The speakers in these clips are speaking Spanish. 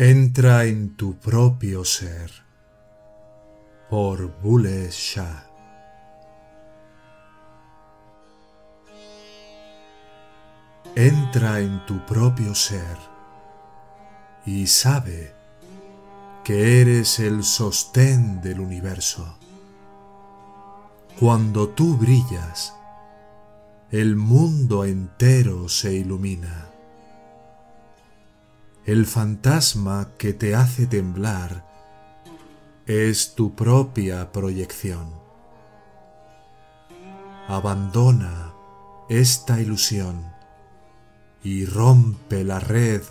Entra en tu propio ser por Bulle Shah. Entra en tu propio ser y sabe que eres el sostén del universo. Cuando tú brillas, el mundo entero se ilumina el fantasma que te hace temblar es tu propia proyección. Abandona esta ilusión y rompe la red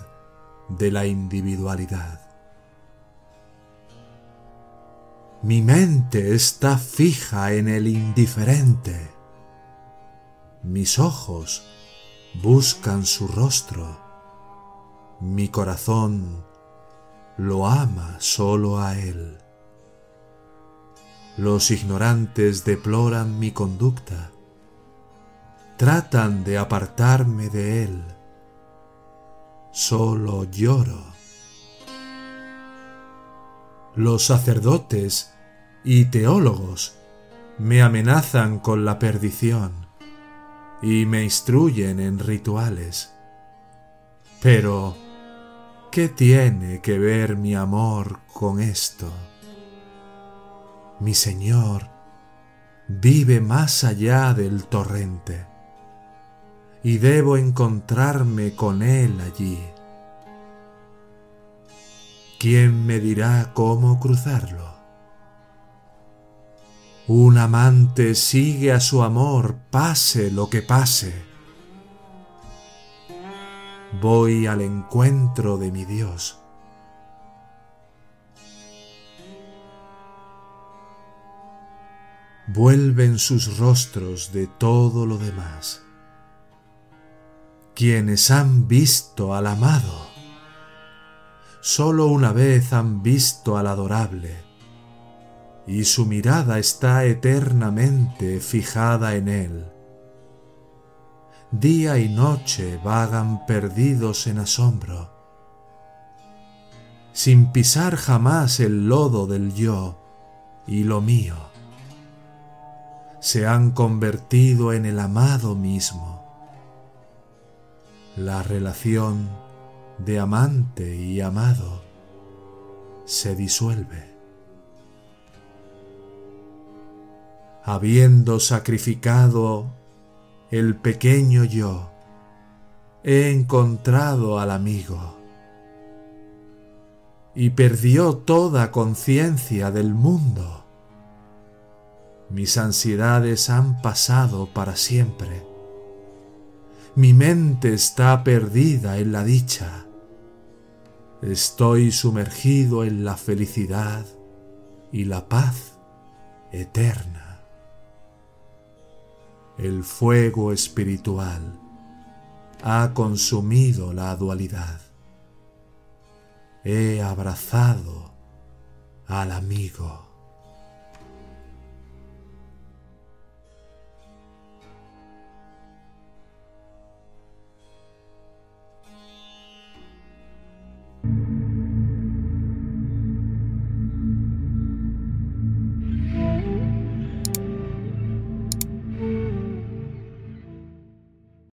de la individualidad. Mi mente está fija en el indiferente. Mis ojos buscan su rostro mi corazón lo ama solo a Él. Los ignorantes deploran mi conducta, tratan de apartarme de Él. Solo lloro. Los sacerdotes y teólogos me amenazan con la perdición y me instruyen en rituales. Pero ¿Qué tiene que ver mi amor con esto? Mi Señor vive más allá del torrente y debo encontrarme con Él allí. ¿Quién me dirá cómo cruzarlo? Un amante sigue a su amor pase lo que pase voy al encuentro de mi Dios. Vuelven sus rostros de todo lo demás. Quienes han visto al amado, solo una vez han visto al adorable, y su mirada está eternamente fijada en él día y noche vagan perdidos en asombro, sin pisar jamás el lodo del yo y lo mío. Se han convertido en el amado mismo. La relación de amante y amado se disuelve. Habiendo sacrificado el pequeño yo, he encontrado al amigo y perdió toda conciencia del mundo. Mis ansiedades han pasado para siempre. Mi mente está perdida en la dicha. Estoy sumergido en la felicidad y la paz eterna el fuego espiritual ha consumido la dualidad. He abrazado al amigo.